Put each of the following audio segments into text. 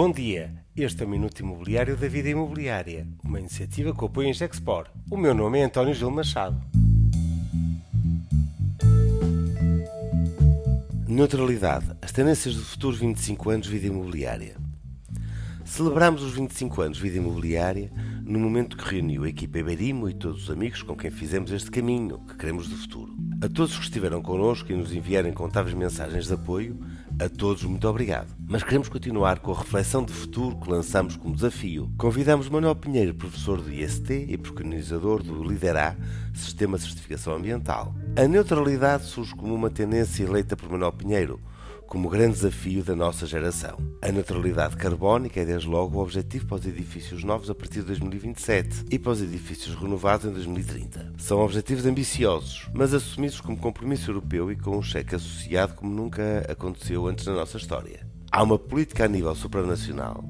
Bom dia, este é o Minuto Imobiliário da Vida Imobiliária, uma iniciativa que apoia em Gexpor. O meu nome é António Gil Machado. Neutralidade, as tendências do futuro 25 anos Vida Imobiliária. Celebramos os 25 anos Vida Imobiliária no momento que reuniu a equipa Iberimo e todos os amigos com quem fizemos este caminho que queremos do futuro. A todos que estiveram connosco e nos enviaram incontáveis mensagens de apoio, a todos muito obrigado. Mas queremos continuar com a reflexão de futuro que lançamos como desafio. Convidamos Manuel Pinheiro, professor do IST e preconizador do Liderá, Sistema de Certificação Ambiental. A neutralidade surge como uma tendência eleita por Manuel Pinheiro, como grande desafio da nossa geração. A neutralidade carbónica é, desde logo, o objetivo para os edifícios novos a partir de 2027 e para os edifícios renovados em 2030. São objetivos ambiciosos, mas assumidos como compromisso europeu e com um cheque associado como nunca aconteceu antes na nossa história. Há uma política a nível supranacional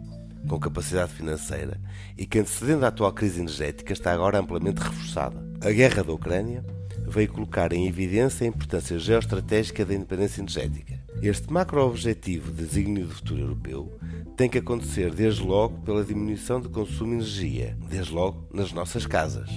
com capacidade financeira e que, antecedendo a atual crise energética, está agora amplamente reforçada. A guerra da Ucrânia veio colocar em evidência a importância geoestratégica da independência energética. Este macro-objetivo de desígnio do futuro europeu tem que acontecer desde logo pela diminuição do consumo de energia, desde logo nas nossas casas,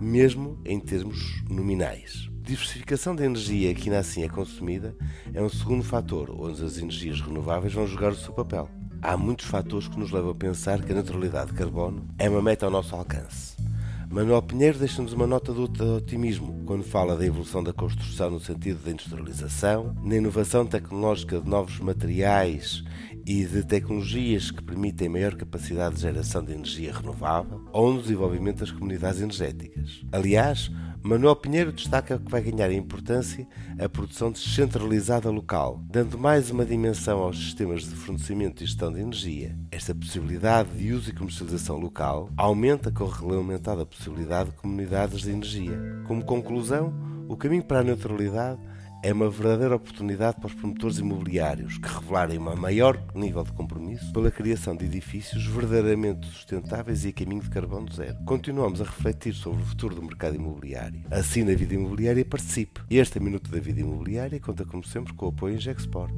mesmo em termos nominais. Diversificação da energia que ainda assim é consumida é um segundo fator onde as energias renováveis vão jogar o seu papel. Há muitos fatores que nos levam a pensar que a neutralidade de carbono é uma meta ao nosso alcance. Manuel Pinheiro deixa-nos uma nota de otimismo quando fala da evolução da construção no sentido da industrialização, na inovação tecnológica de novos materiais e de tecnologias que permitem maior capacidade de geração de energia renovável ou no desenvolvimento das comunidades energéticas. Aliás, Manuel Pinheiro destaca que vai ganhar importância a produção descentralizada local, dando mais uma dimensão aos sistemas de fornecimento e gestão de energia. Esta possibilidade de uso e comercialização local aumenta com a regulamentada possibilidade de comunidades de energia. Como conclusão, o caminho para a neutralidade é uma verdadeira oportunidade para os promotores imobiliários que revelarem um maior nível de compromisso pela criação de edifícios verdadeiramente sustentáveis e a caminho de carbono zero. Continuamos a refletir sobre o futuro do mercado imobiliário. Assim na vida imobiliária participe. Este é Minuto da Vida Imobiliária conta como sempre com o apoio em Gexport.